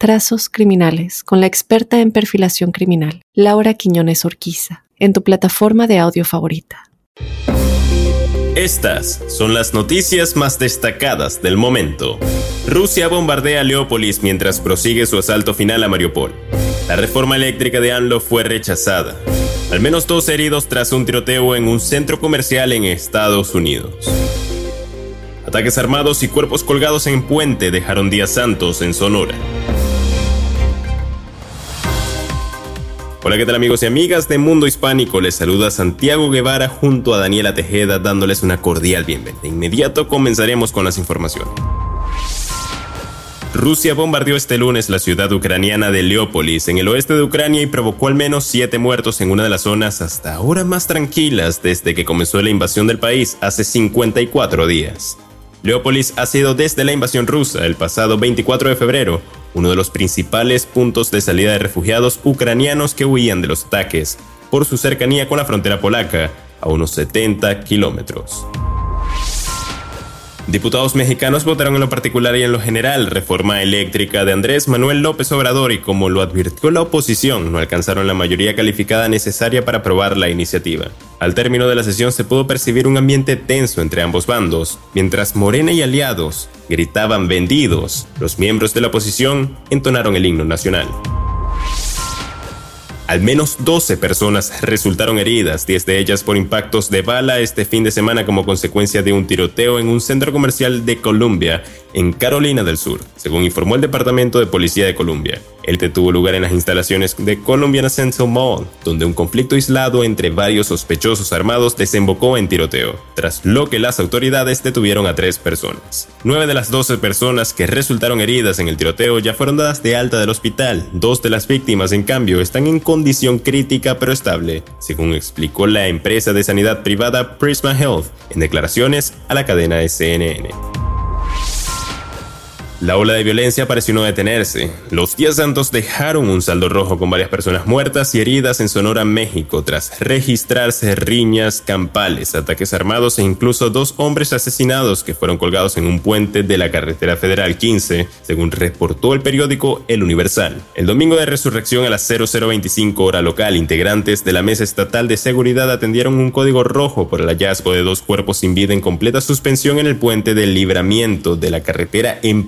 Trazos Criminales con la experta en perfilación criminal, Laura Quiñones Orquiza en tu plataforma de audio favorita. Estas son las noticias más destacadas del momento. Rusia bombardea Leópolis mientras prosigue su asalto final a Mariupol. La reforma eléctrica de ANLO fue rechazada. Al menos dos heridos tras un tiroteo en un centro comercial en Estados Unidos. Ataques armados y cuerpos colgados en puente dejaron días santos en Sonora. Hola, ¿qué tal amigos y amigas de Mundo Hispánico? Les saluda Santiago Guevara junto a Daniela Tejeda dándoles una cordial bienvenida. De inmediato comenzaremos con las informaciones. Rusia bombardeó este lunes la ciudad ucraniana de Leópolis en el oeste de Ucrania y provocó al menos siete muertos en una de las zonas hasta ahora más tranquilas desde que comenzó la invasión del país hace 54 días. Leópolis ha sido desde la invasión rusa el pasado 24 de febrero uno de los principales puntos de salida de refugiados ucranianos que huían de los ataques por su cercanía con la frontera polaca, a unos 70 kilómetros. Diputados mexicanos votaron en lo particular y en lo general reforma eléctrica de Andrés Manuel López Obrador y como lo advirtió la oposición, no alcanzaron la mayoría calificada necesaria para aprobar la iniciativa. Al término de la sesión se pudo percibir un ambiente tenso entre ambos bandos, mientras Morena y aliados gritaban vendidos, los miembros de la oposición entonaron el himno nacional. Al menos 12 personas resultaron heridas, 10 de ellas por impactos de bala este fin de semana como consecuencia de un tiroteo en un centro comercial de Columbia, en Carolina del Sur, según informó el Departamento de Policía de Columbia. El tuvo lugar en las instalaciones de Columbiana Central Mall, donde un conflicto aislado entre varios sospechosos armados desembocó en tiroteo, tras lo que las autoridades detuvieron a tres personas. Nueve de las 12 personas que resultaron heridas en el tiroteo ya fueron dadas de alta del hospital. Dos de las víctimas, en cambio, están en condición crítica pero estable, según explicó la empresa de sanidad privada Prisma Health en declaraciones a la cadena CNN. La ola de violencia pareció no detenerse. Los días santos dejaron un saldo rojo con varias personas muertas y heridas en Sonora, México, tras registrarse riñas campales, ataques armados e incluso dos hombres asesinados que fueron colgados en un puente de la carretera federal 15, según reportó el periódico El Universal. El domingo de resurrección a las 0025 hora local, integrantes de la Mesa Estatal de Seguridad atendieron un código rojo por el hallazgo de dos cuerpos sin vida en completa suspensión en el puente del libramiento de la carretera en.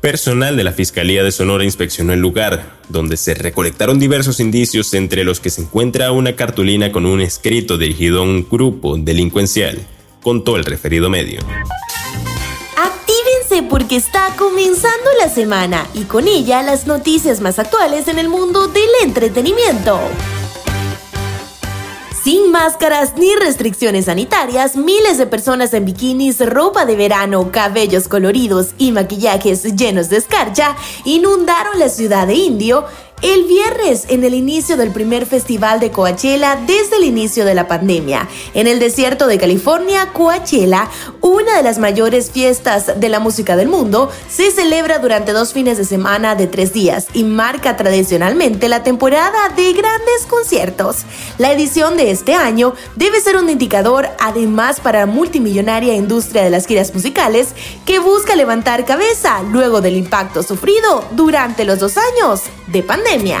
Personal de la Fiscalía de Sonora inspeccionó el lugar, donde se recolectaron diversos indicios entre los que se encuentra una cartulina con un escrito dirigido a un grupo delincuencial, contó el referido medio. Actívense porque está comenzando la semana y con ella las noticias más actuales en el mundo del entretenimiento. Sin máscaras ni restricciones sanitarias, miles de personas en bikinis, ropa de verano, cabellos coloridos y maquillajes llenos de escarcha inundaron la ciudad de Indio el viernes, en el inicio del primer festival de Coachella desde el inicio de la pandemia, en el desierto de California, Coachella, una de las mayores fiestas de la música del mundo, se celebra durante dos fines de semana de tres días y marca tradicionalmente la temporada de grandes conciertos. La edición de este año debe ser un indicador además para la multimillonaria industria de las giras musicales que busca levantar cabeza luego del impacto sufrido durante los dos años de pandemia.